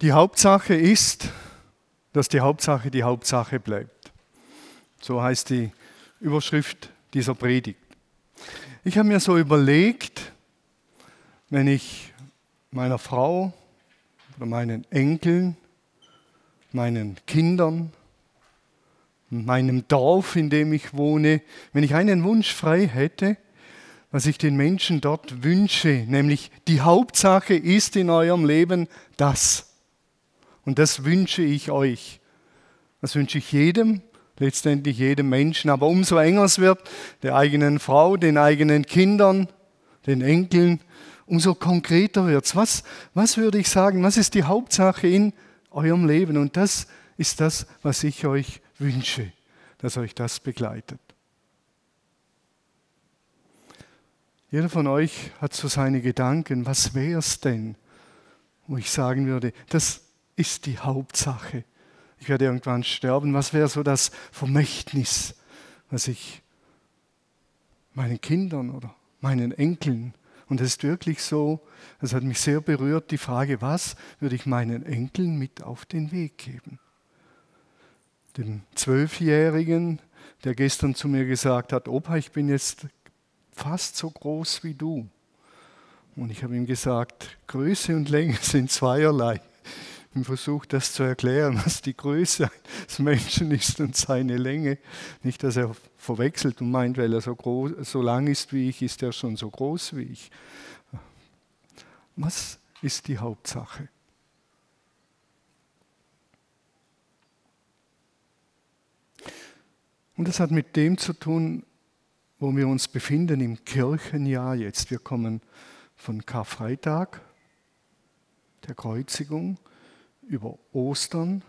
Die Hauptsache ist, dass die Hauptsache die Hauptsache bleibt. So heißt die Überschrift dieser Predigt. Ich habe mir so überlegt, wenn ich meiner Frau oder meinen Enkeln, meinen Kindern, meinem Dorf, in dem ich wohne, wenn ich einen Wunsch frei hätte, was ich den Menschen dort wünsche, nämlich die Hauptsache ist in eurem Leben das. Und das wünsche ich euch. Das wünsche ich jedem, letztendlich jedem Menschen. Aber umso enger es wird, der eigenen Frau, den eigenen Kindern, den Enkeln, umso konkreter wird es. Was, was würde ich sagen? Was ist die Hauptsache in eurem Leben? Und das ist das, was ich euch wünsche, dass euch das begleitet. Jeder von euch hat so seine Gedanken. Was wäre es denn, wo ich sagen würde, das ist die Hauptsache. Ich werde irgendwann sterben. Was wäre so das Vermächtnis, was ich meinen Kindern oder meinen Enkeln, und es ist wirklich so, das hat mich sehr berührt, die Frage, was würde ich meinen Enkeln mit auf den Weg geben? Dem Zwölfjährigen, der gestern zu mir gesagt hat, Opa, ich bin jetzt fast so groß wie du. Und ich habe ihm gesagt, Größe und Länge sind zweierlei und versucht das zu erklären, was die Größe des Menschen ist und seine Länge. Nicht, dass er verwechselt und meint, weil er so, groß, so lang ist wie ich, ist er schon so groß wie ich. Was ist die Hauptsache? Und das hat mit dem zu tun, wo wir uns befinden im Kirchenjahr jetzt. Wir kommen von Karfreitag, der Kreuzigung, über Ostern,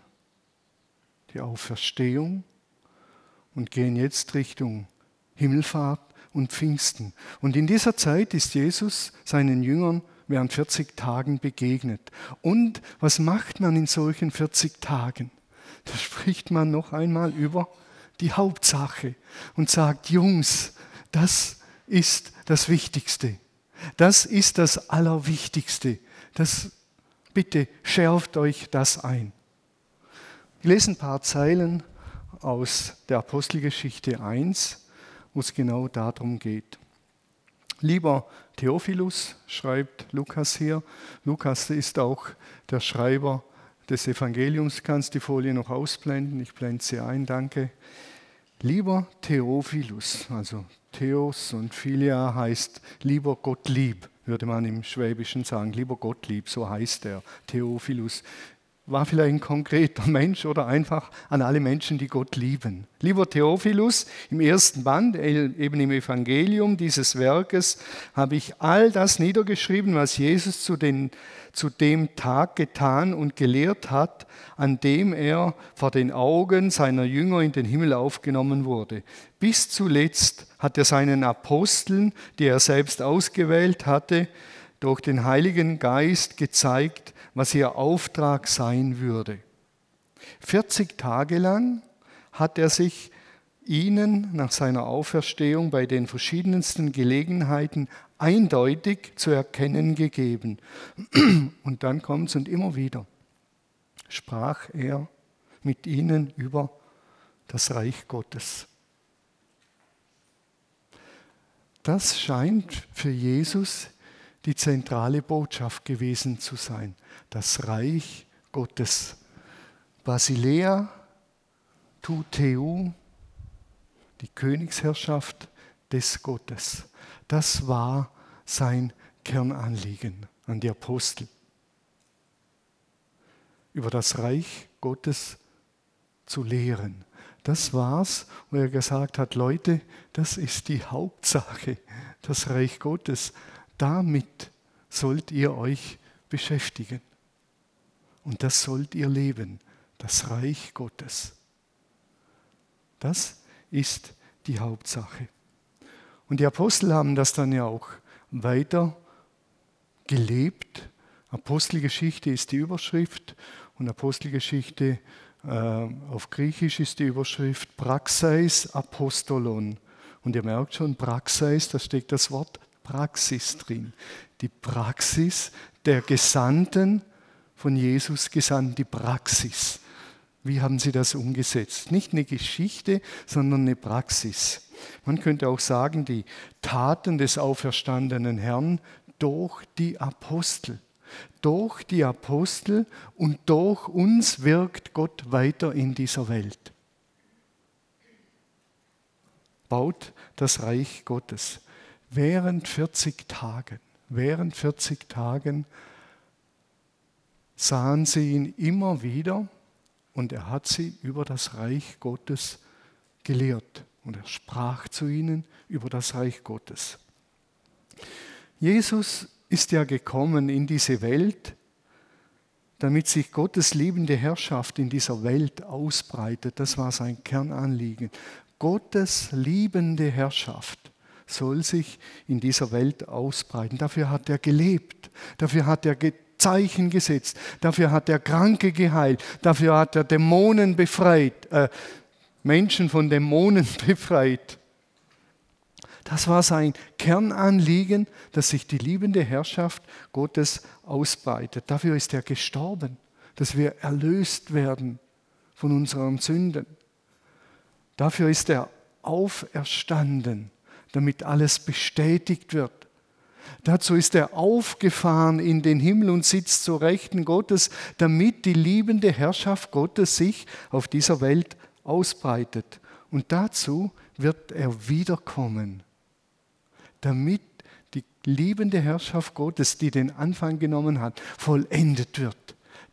die Auferstehung und gehen jetzt Richtung Himmelfahrt und Pfingsten. Und in dieser Zeit ist Jesus seinen Jüngern während 40 Tagen begegnet. Und was macht man in solchen 40 Tagen? Da spricht man noch einmal über die Hauptsache und sagt, Jungs, das ist das Wichtigste. Das ist das Allerwichtigste. Das Bitte schärft euch das ein. Ich lese ein paar Zeilen aus der Apostelgeschichte 1, wo es genau darum geht. Lieber Theophilus, schreibt Lukas hier, Lukas ist auch der Schreiber des Evangeliums, kannst die Folie noch ausblenden, ich blende sie ein, danke. Lieber Theophilus, also Theos und Philia heißt lieber Gott lieb würde man im Schwäbischen sagen, lieber Gottlieb, so heißt er, Theophilus. War vielleicht ein konkreter Mensch oder einfach an alle Menschen, die Gott lieben. Lieber Theophilus, im ersten Band, eben im Evangelium dieses Werkes, habe ich all das niedergeschrieben, was Jesus zu, den, zu dem Tag getan und gelehrt hat, an dem er vor den Augen seiner Jünger in den Himmel aufgenommen wurde. Bis zuletzt hat er seinen Aposteln, die er selbst ausgewählt hatte, durch den Heiligen Geist gezeigt, was ihr Auftrag sein würde. 40 Tage lang hat er sich ihnen nach seiner Auferstehung bei den verschiedensten Gelegenheiten eindeutig zu erkennen gegeben. Und dann kommt es und immer wieder sprach er mit ihnen über das Reich Gottes. Das scheint für Jesus die zentrale Botschaft gewesen zu sein. Das Reich Gottes. Basilea, tu teu, die Königsherrschaft des Gottes. Das war sein Kernanliegen an die Apostel. Über das Reich Gottes zu lehren. Das war's, wo er gesagt hat, Leute, das ist die Hauptsache, das Reich Gottes. Damit sollt ihr euch beschäftigen. Und das sollt ihr leben, das Reich Gottes. Das ist die Hauptsache. Und die Apostel haben das dann ja auch weiter gelebt. Apostelgeschichte ist die Überschrift und Apostelgeschichte äh, auf Griechisch ist die Überschrift Praxeis Apostolon. Und ihr merkt schon, Praxeis, da steckt das Wort Praxis drin. Die Praxis der Gesandten von Jesus gesandt, die Praxis. Wie haben sie das umgesetzt? Nicht eine Geschichte, sondern eine Praxis. Man könnte auch sagen, die Taten des auferstandenen Herrn durch die Apostel. Durch die Apostel und durch uns wirkt Gott weiter in dieser Welt. Baut das Reich Gottes. Während 40 Tagen, während 40 Tagen sahen sie ihn immer wieder und er hat sie über das Reich Gottes gelehrt und er sprach zu ihnen über das Reich Gottes. Jesus ist ja gekommen in diese Welt, damit sich Gottes liebende Herrschaft in dieser Welt ausbreitet. Das war sein Kernanliegen. Gottes liebende Herrschaft soll sich in dieser Welt ausbreiten. Dafür hat er gelebt. Dafür hat er Zeichen gesetzt. Dafür hat er Kranke geheilt. Dafür hat er Dämonen befreit, äh, Menschen von Dämonen befreit. Das war sein Kernanliegen, dass sich die liebende Herrschaft Gottes ausbreitet. Dafür ist er gestorben, dass wir erlöst werden von unseren Sünden. Dafür ist er auferstanden, damit alles bestätigt wird. Dazu ist er aufgefahren in den Himmel und sitzt zur Rechten Gottes, damit die liebende Herrschaft Gottes sich auf dieser Welt ausbreitet. Und dazu wird er wiederkommen, damit die liebende Herrschaft Gottes, die den Anfang genommen hat, vollendet wird.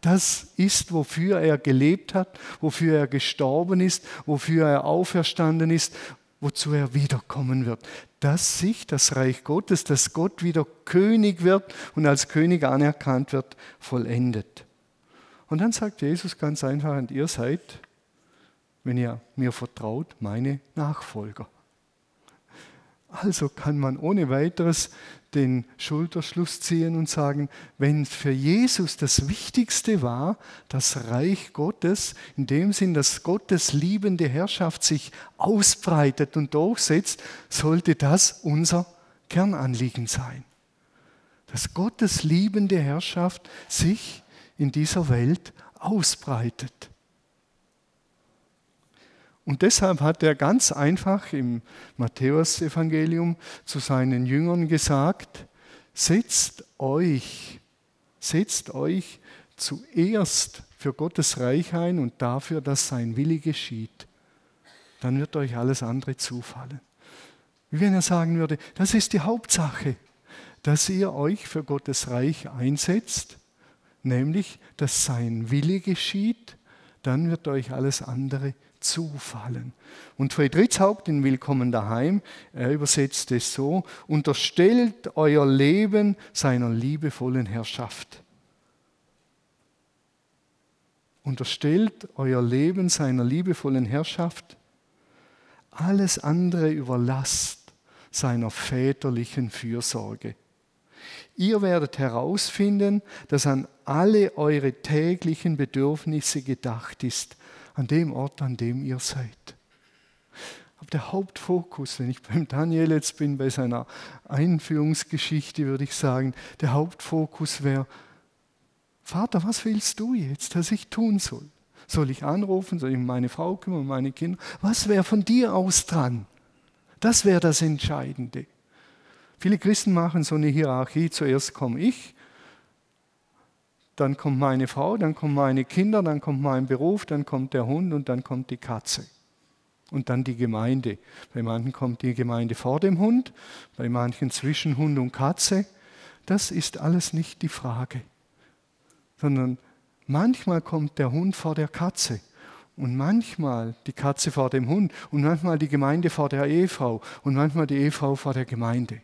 Das ist, wofür er gelebt hat, wofür er gestorben ist, wofür er auferstanden ist, wozu er wiederkommen wird. Dass sich das Reich Gottes, dass Gott wieder König wird und als König anerkannt wird, vollendet. Und dann sagt Jesus ganz einfach, und ihr seid wenn ihr mir vertraut, meine Nachfolger. Also kann man ohne weiteres den Schulterschluss ziehen und sagen, wenn für Jesus das Wichtigste war, das Reich Gottes, in dem Sinn, dass Gottes liebende Herrschaft sich ausbreitet und durchsetzt, sollte das unser Kernanliegen sein. Dass Gottes liebende Herrschaft sich in dieser Welt ausbreitet. Und deshalb hat er ganz einfach im Matthäusevangelium zu seinen Jüngern gesagt, setzt euch, setzt euch zuerst für Gottes Reich ein und dafür, dass sein Wille geschieht. Dann wird euch alles andere zufallen. Wie wenn er sagen würde, das ist die Hauptsache, dass ihr euch für Gottes Reich einsetzt, nämlich dass sein Wille geschieht, dann wird euch alles andere zufallen. Und Friedrichs Haupt in Willkommen daheim, er übersetzt es so, unterstellt euer Leben seiner liebevollen Herrschaft. Unterstellt euer Leben seiner liebevollen Herrschaft. Alles andere überlasst seiner väterlichen Fürsorge. Ihr werdet herausfinden, dass an alle eure täglichen Bedürfnisse gedacht ist an dem Ort, an dem ihr seid. Aber der Hauptfokus, wenn ich beim Daniel jetzt bin, bei seiner Einführungsgeschichte, würde ich sagen, der Hauptfokus wäre, Vater, was willst du jetzt, dass ich tun soll? Soll ich anrufen? Soll ich meine Frau kümmern, meine Kinder? Was wäre von dir aus dran? Das wäre das Entscheidende. Viele Christen machen so eine Hierarchie. Zuerst komme ich, dann kommt meine Frau, dann kommen meine Kinder, dann kommt mein Beruf, dann kommt der Hund und dann kommt die Katze. Und dann die Gemeinde. Bei manchen kommt die Gemeinde vor dem Hund, bei manchen zwischen Hund und Katze. Das ist alles nicht die Frage, sondern manchmal kommt der Hund vor der Katze und manchmal die Katze vor dem Hund und manchmal die Gemeinde vor der Ehefrau und manchmal die Ehefrau vor der Gemeinde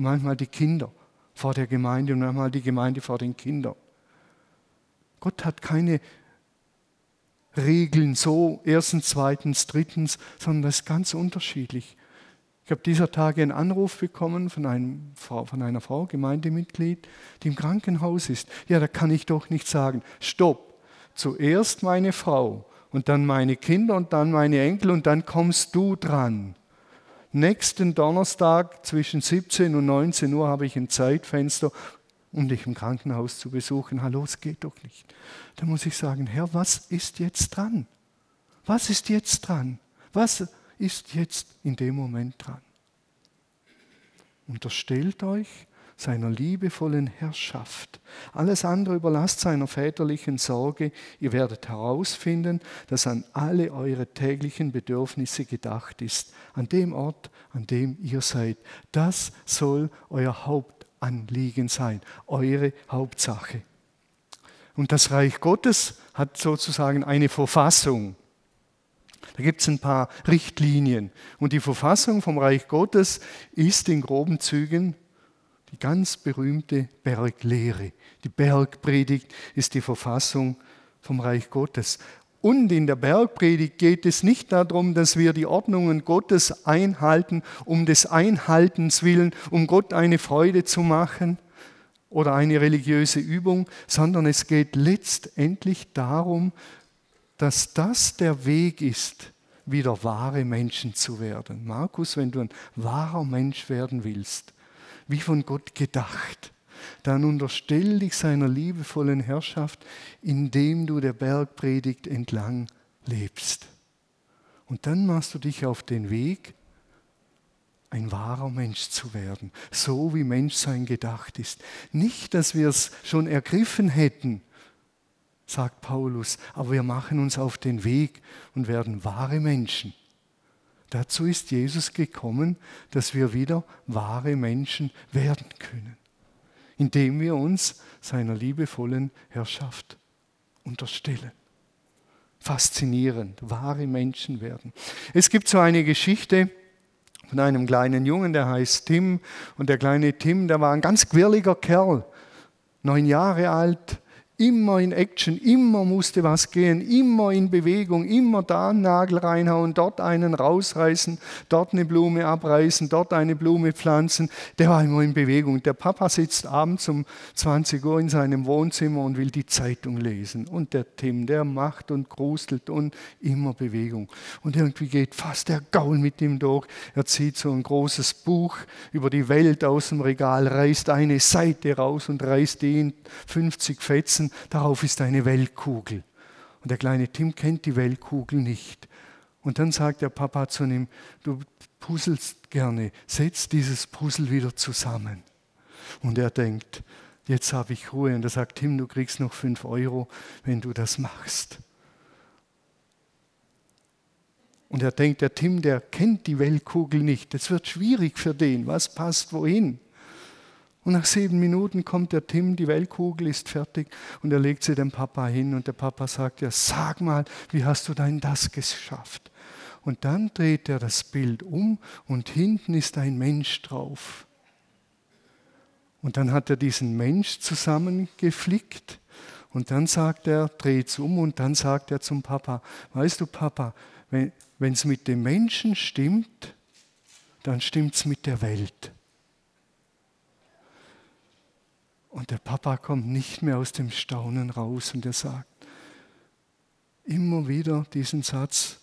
und manchmal die Kinder vor der Gemeinde und manchmal die Gemeinde vor den Kindern. Gott hat keine Regeln, so erstens, zweitens, drittens, sondern das ist ganz unterschiedlich. Ich habe dieser Tage einen Anruf bekommen von, einem, von einer Frau, Gemeindemitglied, die im Krankenhaus ist. Ja, da kann ich doch nicht sagen, stopp, zuerst meine Frau und dann meine Kinder und dann meine Enkel und dann kommst du dran. Nächsten Donnerstag zwischen 17 und 19 Uhr habe ich ein Zeitfenster, um dich im Krankenhaus zu besuchen. Hallo, es geht doch nicht. Da muss ich sagen, Herr, was ist jetzt dran? Was ist jetzt dran? Was ist jetzt in dem Moment dran? Unterstellt euch seiner liebevollen Herrschaft. Alles andere überlasst seiner väterlichen Sorge. Ihr werdet herausfinden, dass an alle eure täglichen Bedürfnisse gedacht ist, an dem Ort, an dem ihr seid. Das soll euer Hauptanliegen sein, eure Hauptsache. Und das Reich Gottes hat sozusagen eine Verfassung. Da gibt es ein paar Richtlinien. Und die Verfassung vom Reich Gottes ist in groben Zügen die ganz berühmte Berglehre. Die Bergpredigt ist die Verfassung vom Reich Gottes. Und in der Bergpredigt geht es nicht darum, dass wir die Ordnungen Gottes einhalten, um des Einhaltens willen, um Gott eine Freude zu machen oder eine religiöse Übung, sondern es geht letztendlich darum, dass das der Weg ist, wieder wahre Menschen zu werden. Markus, wenn du ein wahrer Mensch werden willst, wie von Gott gedacht, dann unterstell dich seiner liebevollen Herrschaft, indem du der Bergpredigt entlang lebst. Und dann machst du dich auf den Weg, ein wahrer Mensch zu werden, so wie Menschsein gedacht ist. Nicht, dass wir es schon ergriffen hätten, sagt Paulus, aber wir machen uns auf den Weg und werden wahre Menschen. Dazu ist Jesus gekommen, dass wir wieder wahre Menschen werden können, indem wir uns seiner liebevollen Herrschaft unterstellen. Faszinierend, wahre Menschen werden. Es gibt so eine Geschichte von einem kleinen Jungen, der heißt Tim. Und der kleine Tim, der war ein ganz quirliger Kerl, neun Jahre alt, immer in Action, immer musste was gehen, immer in Bewegung, immer da einen Nagel reinhauen, dort einen rausreißen, dort eine Blume abreißen, dort eine Blume pflanzen. Der war immer in Bewegung. Der Papa sitzt abends um 20 Uhr in seinem Wohnzimmer und will die Zeitung lesen. Und der Tim, der macht und grustelt und immer Bewegung. Und irgendwie geht fast der Gaul mit ihm durch. Er zieht so ein großes Buch über die Welt aus dem Regal, reißt eine Seite raus und reißt die in 50 Fetzen darauf ist eine Weltkugel. Und der kleine Tim kennt die Weltkugel nicht. Und dann sagt der Papa zu ihm, du puzzelst gerne, setz dieses Puzzle wieder zusammen. Und er denkt, jetzt habe ich Ruhe. Und er sagt, Tim, du kriegst noch fünf Euro, wenn du das machst. Und er denkt, der Tim, der kennt die Weltkugel nicht. Es wird schwierig für den. Was passt wohin? Und nach sieben Minuten kommt der Tim, die Weltkugel ist fertig und er legt sie dem Papa hin und der Papa sagt, ja, sag mal, wie hast du denn das geschafft? Und dann dreht er das Bild um und hinten ist ein Mensch drauf. Und dann hat er diesen Mensch zusammengeflickt und dann sagt er, dreht es um und dann sagt er zum Papa, weißt du Papa, wenn es mit dem Menschen stimmt, dann stimmt es mit der Welt. Und der Papa kommt nicht mehr aus dem Staunen raus und er sagt immer wieder diesen Satz,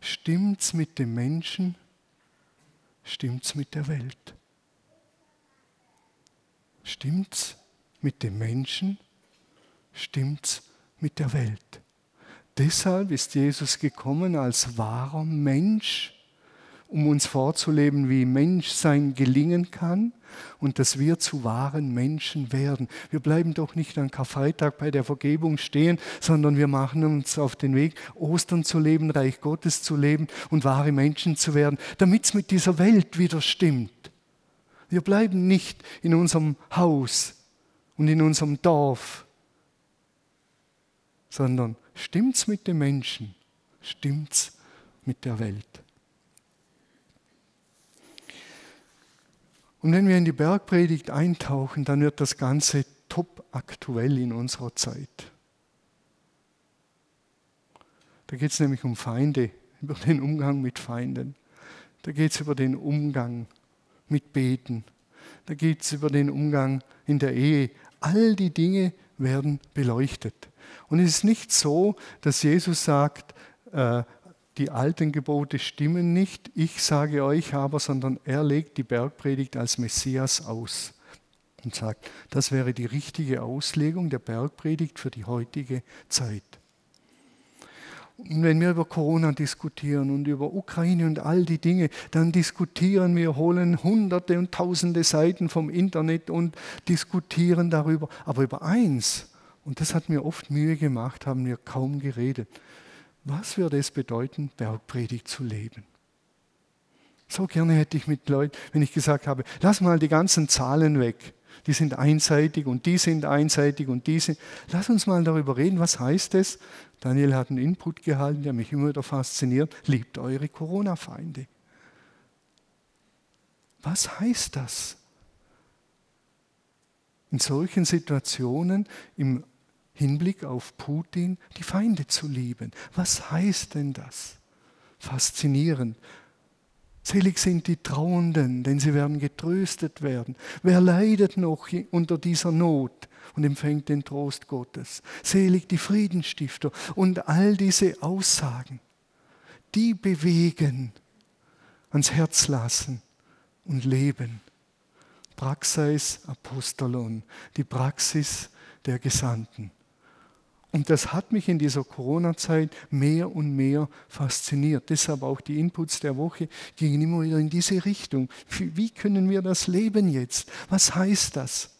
stimmt's mit dem Menschen, stimmt's mit der Welt. Stimmt's mit dem Menschen, stimmt's mit der Welt. Deshalb ist Jesus gekommen als wahrer Mensch, um uns vorzuleben, wie Menschsein gelingen kann und dass wir zu wahren Menschen werden. Wir bleiben doch nicht an Karfreitag bei der Vergebung stehen, sondern wir machen uns auf den Weg, Ostern zu leben, Reich Gottes zu leben und wahre Menschen zu werden, damit es mit dieser Welt wieder stimmt. Wir bleiben nicht in unserem Haus und in unserem Dorf, sondern stimmt's mit den Menschen, stimmt's mit der Welt. Und wenn wir in die Bergpredigt eintauchen, dann wird das Ganze top aktuell in unserer Zeit. Da geht es nämlich um Feinde, über den Umgang mit Feinden. Da geht es über den Umgang mit Beten. Da geht es über den Umgang in der Ehe. All die Dinge werden beleuchtet. Und es ist nicht so, dass Jesus sagt, äh, die alten Gebote stimmen nicht, ich sage euch aber, sondern er legt die Bergpredigt als Messias aus. und sagt, das wäre die richtige Auslegung der Bergpredigt für die heutige Zeit. Und wenn wir über Corona diskutieren und über Ukraine und all die Dinge, dann diskutieren wir, holen hunderte und tausende Seiten vom Internet und diskutieren darüber. Aber über eins, und das hat mir oft Mühe gemacht, haben wir kaum geredet. Was würde es bedeuten, Bergpredigt zu leben? So gerne hätte ich mit Leuten, wenn ich gesagt habe, lass mal die ganzen Zahlen weg. Die sind einseitig und die sind einseitig und die sind. Lass uns mal darüber reden, was heißt es? Daniel hat einen Input gehalten, der mich immer wieder fasziniert. Liebt eure Corona-Feinde. Was heißt das? In solchen Situationen im Hinblick auf Putin die Feinde zu lieben. Was heißt denn das? Faszinierend. Selig sind die Trauernden, denn sie werden getröstet werden. Wer leidet noch unter dieser Not und empfängt den Trost Gottes? Selig die Friedensstifter und all diese Aussagen, die bewegen, ans Herz lassen und leben. Praxis Apostolon, die Praxis der Gesandten. Und das hat mich in dieser Corona-Zeit mehr und mehr fasziniert. Deshalb auch die Inputs der Woche gingen immer wieder in diese Richtung. Wie können wir das leben jetzt? Was heißt das?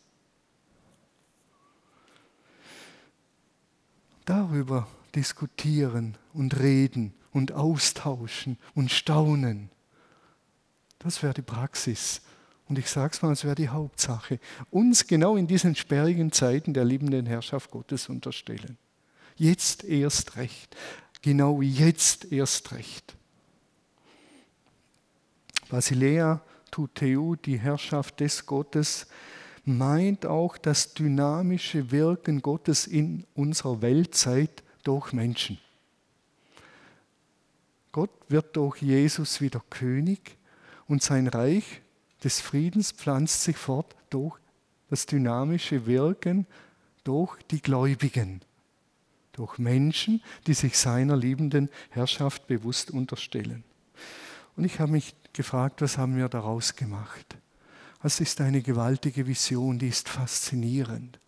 Darüber diskutieren und reden und austauschen und staunen. Das wäre die Praxis. Und ich sage es mal, es wäre die Hauptsache. Uns genau in diesen sperrigen Zeiten der liebenden Herrschaft Gottes unterstellen. Jetzt erst recht. Genau jetzt erst recht. Basilea Tuteu, die Herrschaft des Gottes, meint auch das dynamische Wirken Gottes in unserer Weltzeit durch Menschen. Gott wird durch Jesus wieder König und sein Reich des Friedens pflanzt sich fort durch das dynamische Wirken durch die Gläubigen durch Menschen, die sich seiner liebenden Herrschaft bewusst unterstellen. Und ich habe mich gefragt, was haben wir daraus gemacht? Das ist eine gewaltige Vision, die ist faszinierend.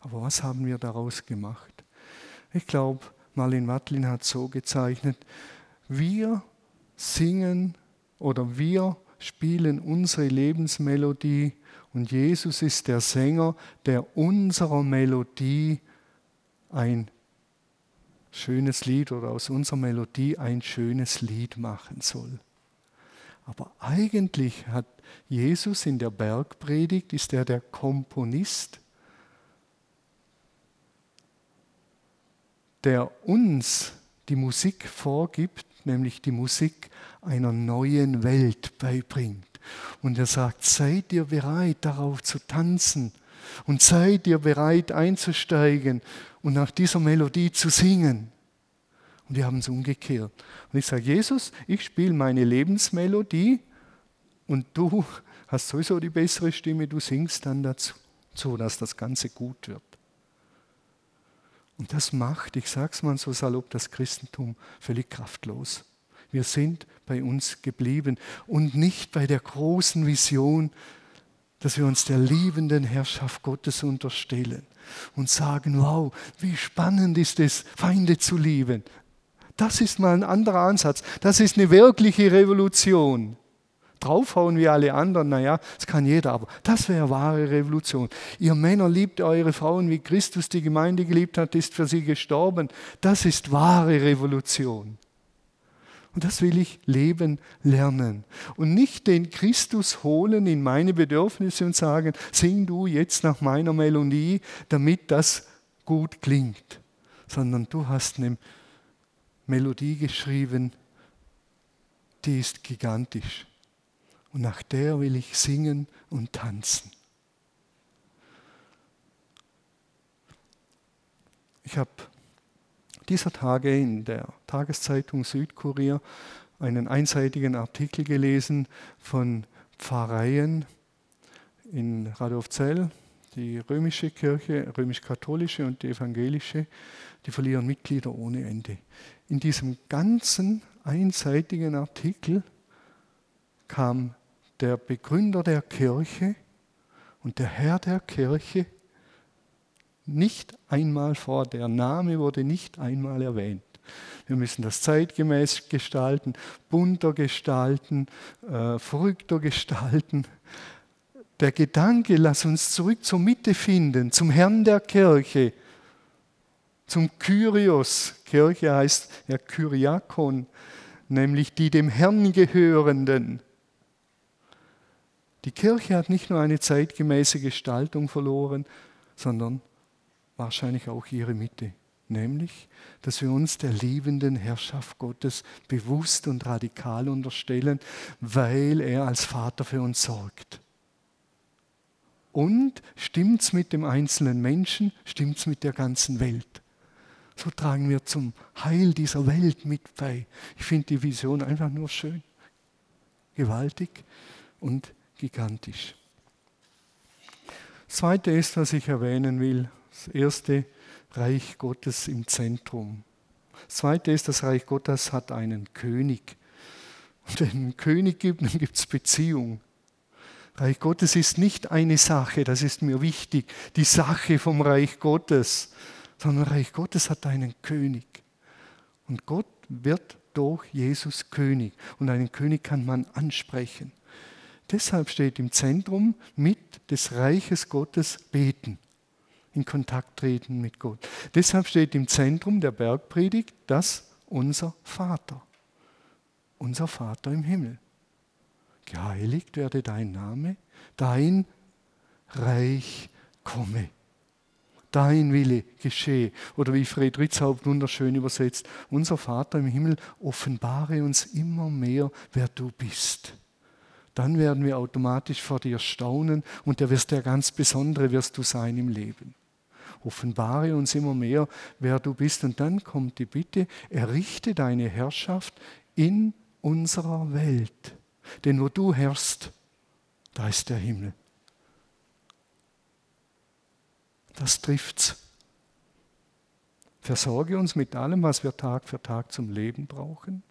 Aber was haben wir daraus gemacht? Ich glaube, Marlene Matlin hat so gezeichnet, wir singen oder wir spielen unsere Lebensmelodie und Jesus ist der Sänger, der unserer Melodie ein schönes Lied oder aus unserer Melodie ein schönes Lied machen soll. Aber eigentlich hat Jesus in der Bergpredigt, ist er der Komponist, der uns die Musik vorgibt, nämlich die Musik einer neuen Welt beibringt. Und er sagt, seid ihr bereit darauf zu tanzen und seid ihr bereit einzusteigen und nach dieser Melodie zu singen. Und wir haben es umgekehrt. Und ich sage, Jesus, ich spiele meine Lebensmelodie und du hast sowieso die bessere Stimme, du singst dann dazu, so dass das Ganze gut wird. Und das macht, ich sage es mal so salopp, das Christentum völlig kraftlos. Wir sind bei uns geblieben und nicht bei der großen Vision, dass wir uns der liebenden Herrschaft Gottes unterstellen und sagen, wow, wie spannend ist es, Feinde zu lieben. Das ist mal ein anderer Ansatz. Das ist eine wirkliche Revolution. Draufhauen wie alle anderen, naja, das kann jeder, aber das wäre wahre Revolution. Ihr Männer liebt eure Frauen, wie Christus die Gemeinde geliebt hat, ist für sie gestorben. Das ist wahre Revolution. Und das will ich leben lernen. Und nicht den Christus holen in meine Bedürfnisse und sagen, sing du jetzt nach meiner Melodie, damit das gut klingt. Sondern du hast eine Melodie geschrieben, die ist gigantisch. Und nach der will ich singen und tanzen. Ich habe dieser Tage in der Tageszeitung Südkurier einen einseitigen Artikel gelesen von Pfarreien in Radolfzell, die römische Kirche, römisch-katholische und die evangelische, die verlieren Mitglieder ohne Ende. In diesem ganzen einseitigen Artikel kam der Begründer der Kirche Und der Herr der Kirche, nicht einmal vor, der Name wurde nicht einmal erwähnt. Wir müssen das zeitgemäß gestalten, bunter gestalten, äh, verrückter gestalten. Der Gedanke, lass uns zurück zur Mitte finden, zum Herrn der Kirche, zum Kyrios. Kirche heißt ja Kyriakon, nämlich die dem Herrn gehörenden. Die Kirche hat nicht nur eine zeitgemäße Gestaltung verloren, sondern wahrscheinlich auch ihre Mitte, nämlich, dass wir uns der liebenden Herrschaft Gottes bewusst und radikal unterstellen, weil er als Vater für uns sorgt. Und stimmt's mit dem einzelnen Menschen, stimmt's mit der ganzen Welt. So tragen wir zum Heil dieser Welt mit bei. Ich finde die Vision einfach nur schön, gewaltig und gigantisch. Das Zweite ist, was ich erwähnen will, das erste Reich Gottes im Zentrum. Das Zweite ist, das Reich Gottes hat einen König. Und wenn es einen König gibt, dann gibt es Beziehung. Reich Gottes ist nicht eine Sache, das ist mir wichtig, die Sache vom Reich Gottes, sondern Reich Gottes hat einen König. Und Gott wird durch Jesus König. Und einen König kann man ansprechen. Deshalb steht im Zentrum mit des Reiches Gottes beten, in Kontakt treten mit Gott. Deshalb steht im Zentrum der Bergpredigt das unser Vater, unser Vater im Himmel. Geheiligt werde dein Name, dein Reich komme dein Wille geschehe. Oder wie Fred Ritzhaupt wunderschön übersetzt, unser Vater im Himmel, offenbare uns immer mehr, wer du bist. Dann werden wir automatisch vor dir staunen und der wirst der ganz Besondere wirst du sein im Leben. Offenbare uns immer mehr, wer du bist. Und dann kommt die Bitte, errichte deine Herrschaft in unserer Welt. Denn wo du herrschst, da ist der Himmel. Das trifft's. Versorge uns mit allem, was wir Tag für Tag zum Leben brauchen.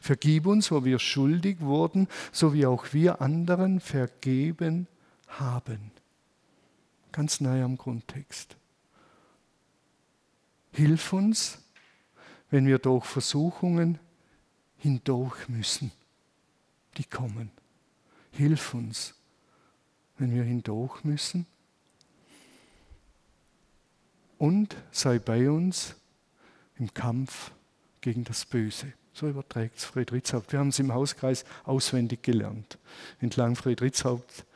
Vergib uns, wo wir schuldig wurden, so wie auch wir anderen vergeben haben. Ganz nahe am Grundtext. Hilf uns, wenn wir durch Versuchungen hindurch müssen, die kommen. Hilf uns, wenn wir hindurch müssen und sei bei uns im Kampf gegen das Böse. So überträgt es Friedrichshaupt. Wir haben es im Hauskreis auswendig gelernt. Entlang Friedrichshaupt,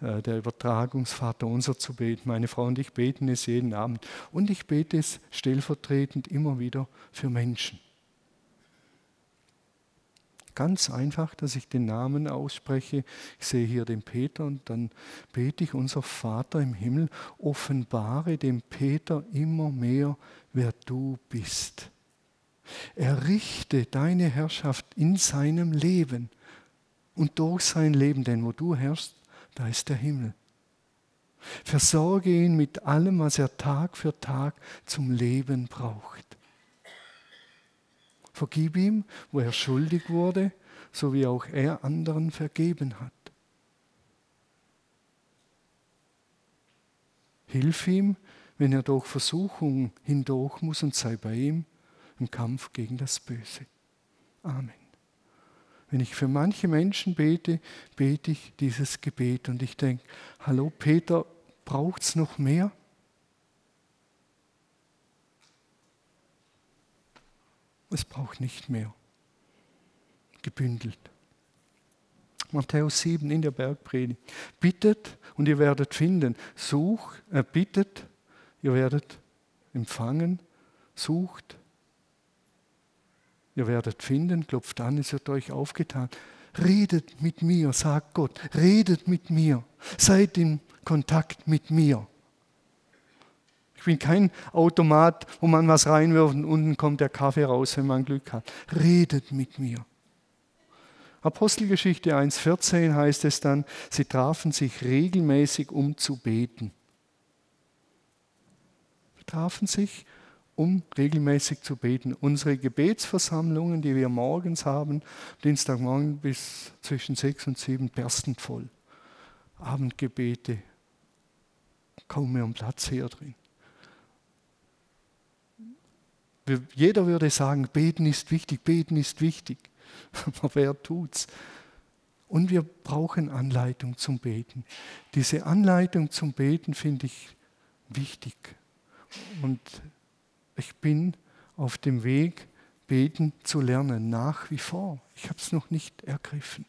der Übertragungsvater unser zu beten. Meine Frau und ich beten es jeden Abend. Und ich bete es stellvertretend immer wieder für Menschen. Ganz einfach, dass ich den Namen ausspreche. Ich sehe hier den Peter und dann bete ich, unser Vater im Himmel, offenbare dem Peter immer mehr, wer du bist. Errichte deine Herrschaft in seinem Leben und durch sein Leben, denn wo du herrschst, da ist der Himmel. Versorge ihn mit allem, was er Tag für Tag zum Leben braucht. Vergib ihm, wo er schuldig wurde, so wie auch er anderen vergeben hat. Hilf ihm, wenn er durch Versuchung hindurch muss und sei bei ihm im Kampf gegen das Böse. Amen. Wenn ich für manche Menschen bete, bete ich dieses Gebet und ich denke, hallo Peter, braucht es noch mehr? Es braucht nicht mehr. Gebündelt. Matthäus 7 in der Bergpredigt. Bittet und ihr werdet finden. Sucht, äh, bittet, ihr werdet empfangen. Sucht, ihr werdet finden. Klopft an, es wird euch aufgetan. Redet mit mir, sagt Gott. Redet mit mir. Seid in Kontakt mit mir. Ich bin kein Automat, wo man was reinwirft und unten kommt der Kaffee raus, wenn man Glück hat. Redet mit mir. Apostelgeschichte 1.14 heißt es dann, sie trafen sich regelmäßig, um zu beten. Sie trafen sich, um regelmäßig zu beten. Unsere Gebetsversammlungen, die wir morgens haben, Dienstagmorgen bis zwischen sechs und sieben, berstend voll. Abendgebete, kaum mehr Platz hier drin. Jeder würde sagen, beten ist wichtig, beten ist wichtig. Aber wer tut's? Und wir brauchen Anleitung zum Beten. Diese Anleitung zum Beten finde ich wichtig. Und ich bin auf dem Weg, beten zu lernen, nach wie vor. Ich habe es noch nicht ergriffen.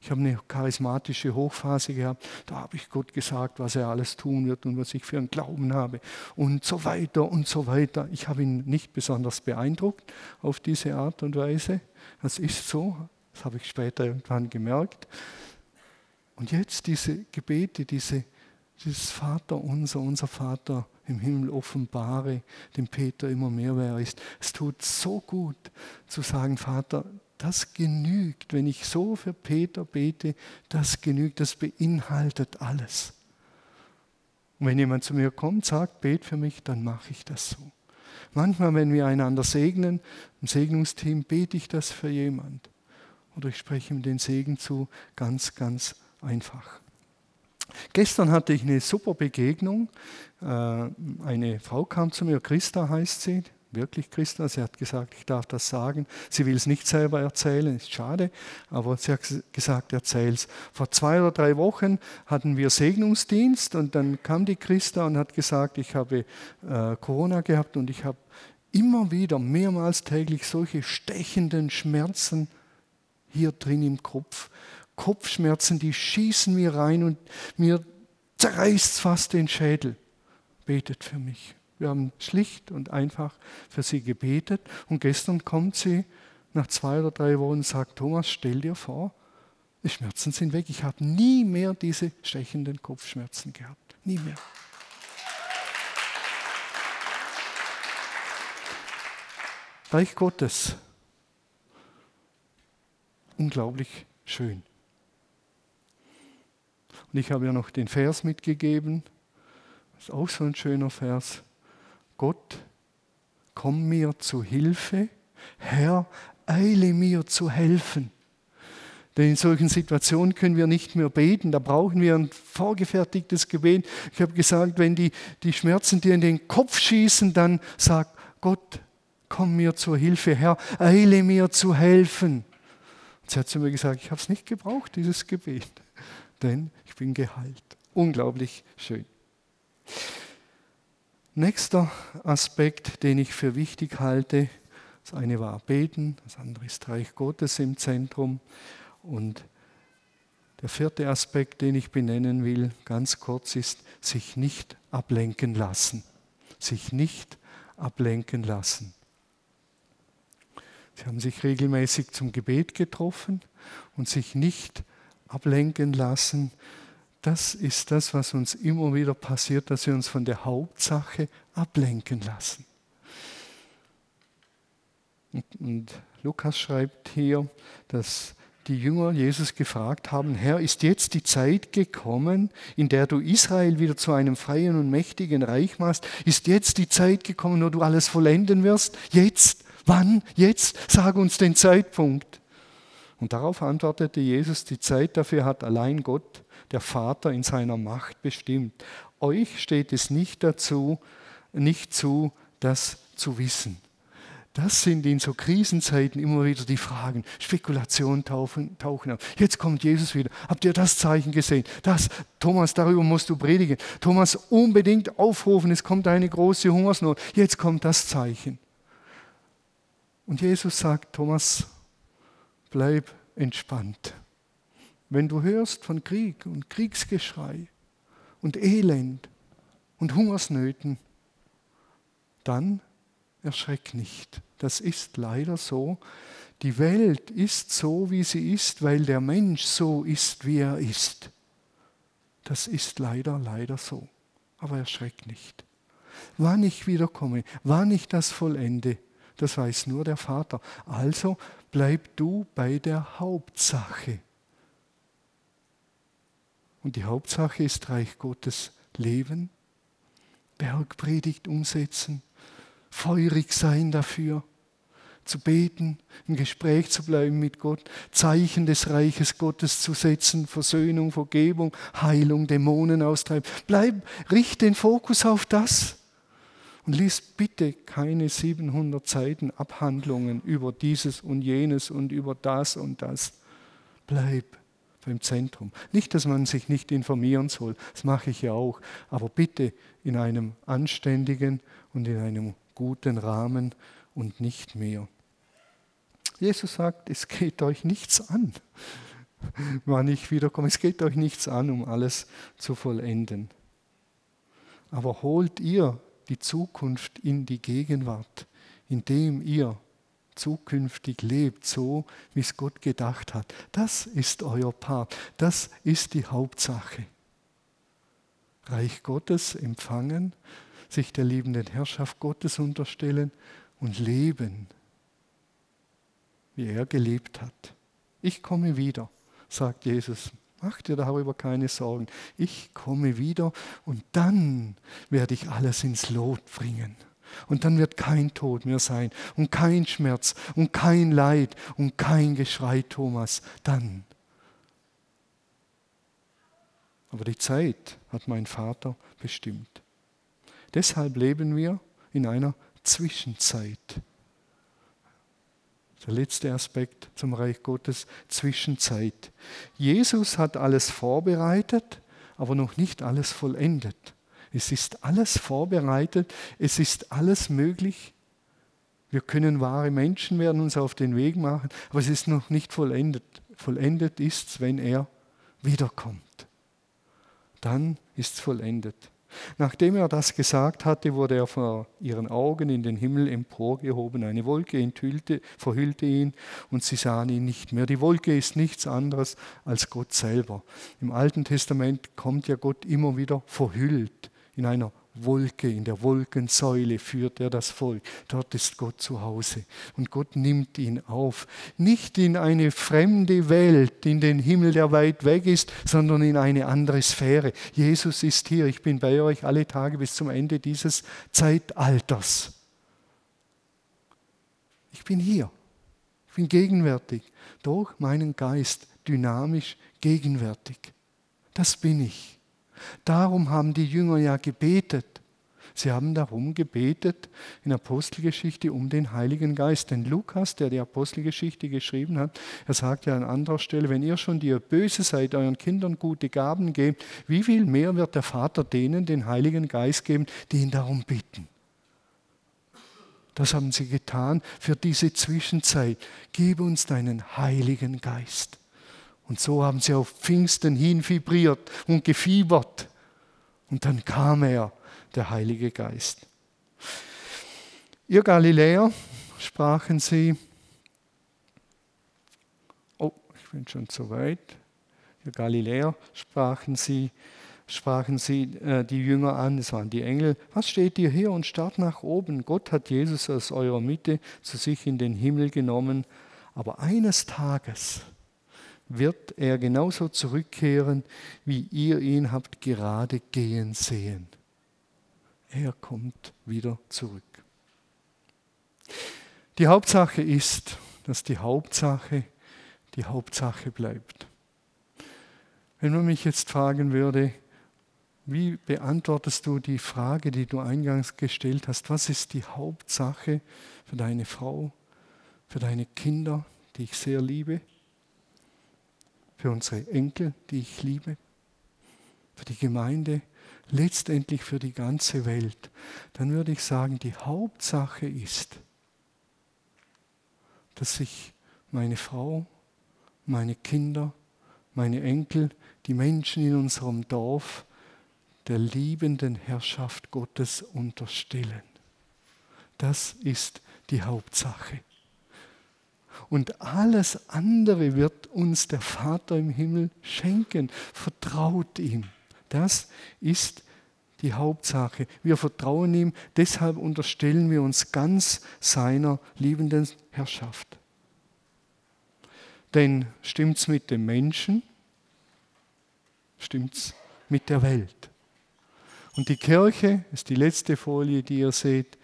Ich habe eine charismatische Hochphase gehabt. Da habe ich Gott gesagt, was er alles tun wird und was ich für einen Glauben habe und so weiter und so weiter. Ich habe ihn nicht besonders beeindruckt auf diese Art und Weise. Das ist so. Das habe ich später irgendwann gemerkt. Und jetzt diese Gebete, diese, dieses Vater unser, unser Vater im Himmel offenbare dem Peter immer mehr, wer er ist. Es tut so gut zu sagen, Vater, das genügt, wenn ich so für Peter bete, das genügt, das beinhaltet alles. Und wenn jemand zu mir kommt, sagt, bet für mich, dann mache ich das so. Manchmal, wenn wir einander segnen, im Segnungsteam, bete ich das für jemand. Oder ich spreche ihm den Segen zu, ganz, ganz einfach. Gestern hatte ich eine super Begegnung. Äh, eine Frau kam zu mir, Christa heißt sie, wirklich Christa. Sie hat gesagt, ich darf das sagen. Sie will es nicht selber erzählen, ist schade, aber sie hat gesagt, erzähl es. Vor zwei oder drei Wochen hatten wir Segnungsdienst und dann kam die Christa und hat gesagt, ich habe äh, Corona gehabt und ich habe immer wieder, mehrmals täglich solche stechenden Schmerzen hier drin im Kopf. Kopfschmerzen, die schießen mir rein und mir zerreißt fast den Schädel. Betet für mich. Wir haben schlicht und einfach für sie gebetet und gestern kommt sie nach zwei oder drei Wochen und sagt, Thomas, stell dir vor, die Schmerzen sind weg. Ich habe nie mehr diese stechenden Kopfschmerzen gehabt. Nie mehr. Reich Gottes. Unglaublich schön. Und ich habe ja noch den Vers mitgegeben. Das ist auch so ein schöner Vers. Gott, komm mir zu Hilfe. Herr, eile mir zu helfen. Denn in solchen Situationen können wir nicht mehr beten, da brauchen wir ein vorgefertigtes Gebet. Ich habe gesagt, wenn die, die Schmerzen dir in den Kopf schießen, dann sag Gott, komm mir zur Hilfe, Herr, eile mir zu helfen. Und sie hat zu mir gesagt, ich habe es nicht gebraucht, dieses Gebet, denn ich bin geheilt. Unglaublich schön. Nächster Aspekt, den ich für wichtig halte, das eine war Beten, das andere ist Reich Gottes im Zentrum. Und der vierte Aspekt, den ich benennen will, ganz kurz, ist sich nicht ablenken lassen. Sich nicht ablenken lassen. Sie haben sich regelmäßig zum Gebet getroffen und sich nicht ablenken lassen das ist das, was uns immer wieder passiert, dass wir uns von der Hauptsache ablenken lassen. Und, Lukas schreibt hier, dass die Jünger Jesus gefragt haben, Herr, ist jetzt die Zeit gekommen, in der du Israel wieder zu einem freien und mächtigen Reich machst? Ist jetzt die Zeit gekommen, wo du alles vollenden wirst? Jetzt? Wann? Jetzt? Sag uns den Zeitpunkt. Und darauf antwortete Jesus, die Zeit dafür hat allein Gott der Vater in seiner Macht bestimmt. Euch steht es nicht dazu, nicht zu, das zu wissen. Das sind in so Krisenzeiten immer wieder die Fragen. Spekulationen tauchen, tauchen auf. Jetzt kommt Jesus wieder. Habt ihr das Zeichen gesehen? Das, Thomas, darüber musst du predigen. Thomas, unbedingt aufrufen, es kommt eine große Hungersnot. Jetzt kommt das Zeichen. Und Jesus sagt, Thomas, bleib entspannt. Wenn du hörst von Krieg und Kriegsgeschrei und Elend und Hungersnöten, dann erschreck nicht. Das ist leider so. Die Welt ist so, wie sie ist, weil der Mensch so ist, wie er ist. Das ist leider, leider so. Aber erschreck nicht. Wann ich wiederkomme, wann ich das vollende, das weiß nur der Vater. Also bleib du bei der Hauptsache. Und die Hauptsache ist Reich Gottes leben, Bergpredigt umsetzen, feurig sein dafür, zu beten, im Gespräch zu bleiben mit Gott, Zeichen des Reiches Gottes zu setzen, Versöhnung, Vergebung, Heilung, Dämonen austreiben. Bleib, richte den Fokus auf das. Und lies bitte keine 700 Seiten Abhandlungen über dieses und jenes und über das und das. Bleib beim Zentrum. Nicht, dass man sich nicht informieren soll, das mache ich ja auch, aber bitte in einem anständigen und in einem guten Rahmen und nicht mehr. Jesus sagt, es geht euch nichts an, wann ich wiederkomme. Es geht euch nichts an, um alles zu vollenden. Aber holt ihr die Zukunft in die Gegenwart, indem ihr zukünftig lebt, so wie es Gott gedacht hat. Das ist euer Part, das ist die Hauptsache. Reich Gottes empfangen, sich der liebenden Herrschaft Gottes unterstellen und leben, wie er gelebt hat. Ich komme wieder, sagt Jesus. Mach dir darüber keine Sorgen. Ich komme wieder und dann werde ich alles ins Lot bringen. Und dann wird kein Tod mehr sein und kein Schmerz und kein Leid und kein Geschrei, Thomas. Dann. Aber die Zeit hat mein Vater bestimmt. Deshalb leben wir in einer Zwischenzeit. Der letzte Aspekt zum Reich Gottes, Zwischenzeit. Jesus hat alles vorbereitet, aber noch nicht alles vollendet. Es ist alles vorbereitet, es ist alles möglich. Wir können wahre Menschen werden, uns auf den Weg machen, aber es ist noch nicht vollendet. Vollendet ist es, wenn er wiederkommt. Dann ist es vollendet. Nachdem er das gesagt hatte, wurde er vor ihren Augen in den Himmel emporgehoben. Eine Wolke enthüllte, verhüllte ihn und sie sahen ihn nicht mehr. Die Wolke ist nichts anderes als Gott selber. Im Alten Testament kommt ja Gott immer wieder verhüllt in einer Wolke, in der Wolkensäule führt er das Volk. Dort ist Gott zu Hause. Und Gott nimmt ihn auf. Nicht in eine fremde Welt, in den Himmel, der weit weg ist, sondern in eine andere Sphäre. Jesus ist hier. Ich bin bei euch alle Tage bis zum Ende dieses Zeitalters. Ich bin hier. Ich bin gegenwärtig. Durch meinen Geist dynamisch gegenwärtig. Das bin ich. Darum haben die Jünger ja gebetet. Sie haben darum gebetet in Apostelgeschichte um den Heiligen Geist. Denn Lukas, der die Apostelgeschichte geschrieben hat, er sagt ja an anderer Stelle, wenn ihr schon, die böse seid, euren Kindern gute Gaben gebt, wie viel mehr wird der Vater denen den Heiligen Geist geben, die ihn darum bitten? Das haben sie getan für diese Zwischenzeit. Gib uns deinen Heiligen Geist. Und so haben sie auf Pfingsten hin vibriert und gefiebert. Und dann kam er, der Heilige Geist. Ihr Galiläer, sprachen sie, oh, ich bin schon zu weit. Ihr Galiläer, sprachen sie, sprachen sie äh, die Jünger an, es waren die Engel, was steht ihr hier und starrt nach oben? Gott hat Jesus aus eurer Mitte zu sich in den Himmel genommen, aber eines Tages wird er genauso zurückkehren, wie ihr ihn habt gerade gehen sehen. Er kommt wieder zurück. Die Hauptsache ist, dass die Hauptsache die Hauptsache bleibt. Wenn man mich jetzt fragen würde, wie beantwortest du die Frage, die du eingangs gestellt hast, was ist die Hauptsache für deine Frau, für deine Kinder, die ich sehr liebe? Für unsere Enkel, die ich liebe, für die Gemeinde, letztendlich für die ganze Welt, dann würde ich sagen, die Hauptsache ist, dass sich meine Frau, meine Kinder, meine Enkel, die Menschen in unserem Dorf der liebenden Herrschaft Gottes unterstellen. Das ist die Hauptsache. Und alles andere wird uns der Vater im Himmel schenken. Vertraut ihm. Das ist die Hauptsache. Wir vertrauen ihm, deshalb unterstellen wir uns ganz seiner liebenden Herrschaft. Denn stimmt's mit dem Menschen? Stimmt's mit der Welt? Und die Kirche, ist die letzte Folie, die ihr seht,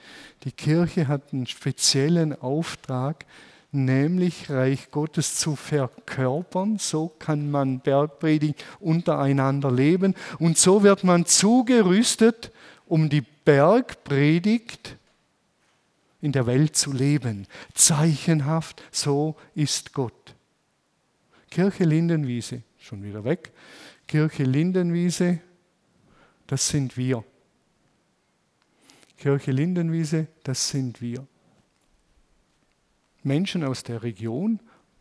die Kirche hat einen speziellen Auftrag, nämlich Reich Gottes zu verkörpern. So kann man Bergpredigt untereinander leben. Und so wird man zugerüstet, um die Bergpredigt in der Welt zu leben. Zeichenhaft, so ist Gott. Kirche Lindenwiese, schon wieder weg. Kirche Lindenwiese, das sind wir. Kirche Lindenwiese, das sind wir. Menschen aus der Region,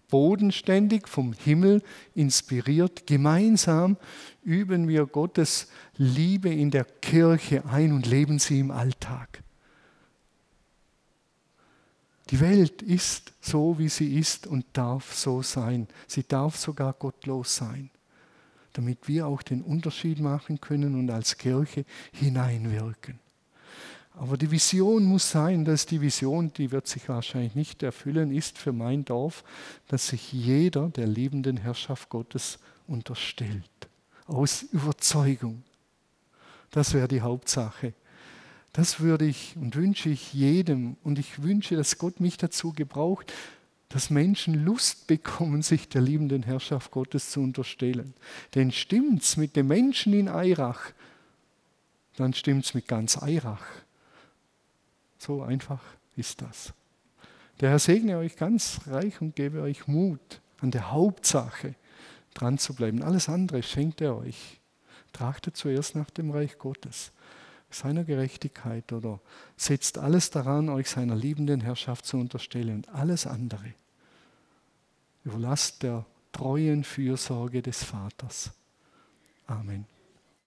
bodenständig vom Himmel inspiriert, gemeinsam üben wir Gottes Liebe in der Kirche ein und leben sie im Alltag. Die Welt ist so, wie sie ist und darf so sein. Sie darf sogar gottlos sein, damit wir auch den Unterschied machen können und als Kirche hineinwirken. Aber die Vision muss sein, dass die Vision, die wird sich wahrscheinlich nicht erfüllen, ist für mein Dorf, dass sich jeder der liebenden Herrschaft Gottes unterstellt. Aus Überzeugung. Das wäre die Hauptsache. Das würde ich und wünsche ich jedem. Und ich wünsche, dass Gott mich dazu gebraucht, dass Menschen Lust bekommen, sich der liebenden Herrschaft Gottes zu unterstellen. Denn stimmt's mit den Menschen in Eirach, dann stimmt's mit ganz Eirach. So einfach ist das. Der Herr segne euch ganz reich und gebe euch Mut, an der Hauptsache dran zu bleiben. Alles andere schenkt er euch. Trachtet zuerst nach dem Reich Gottes, seiner Gerechtigkeit oder setzt alles daran, euch seiner liebenden Herrschaft zu unterstellen. Alles andere überlasst der treuen Fürsorge des Vaters. Amen.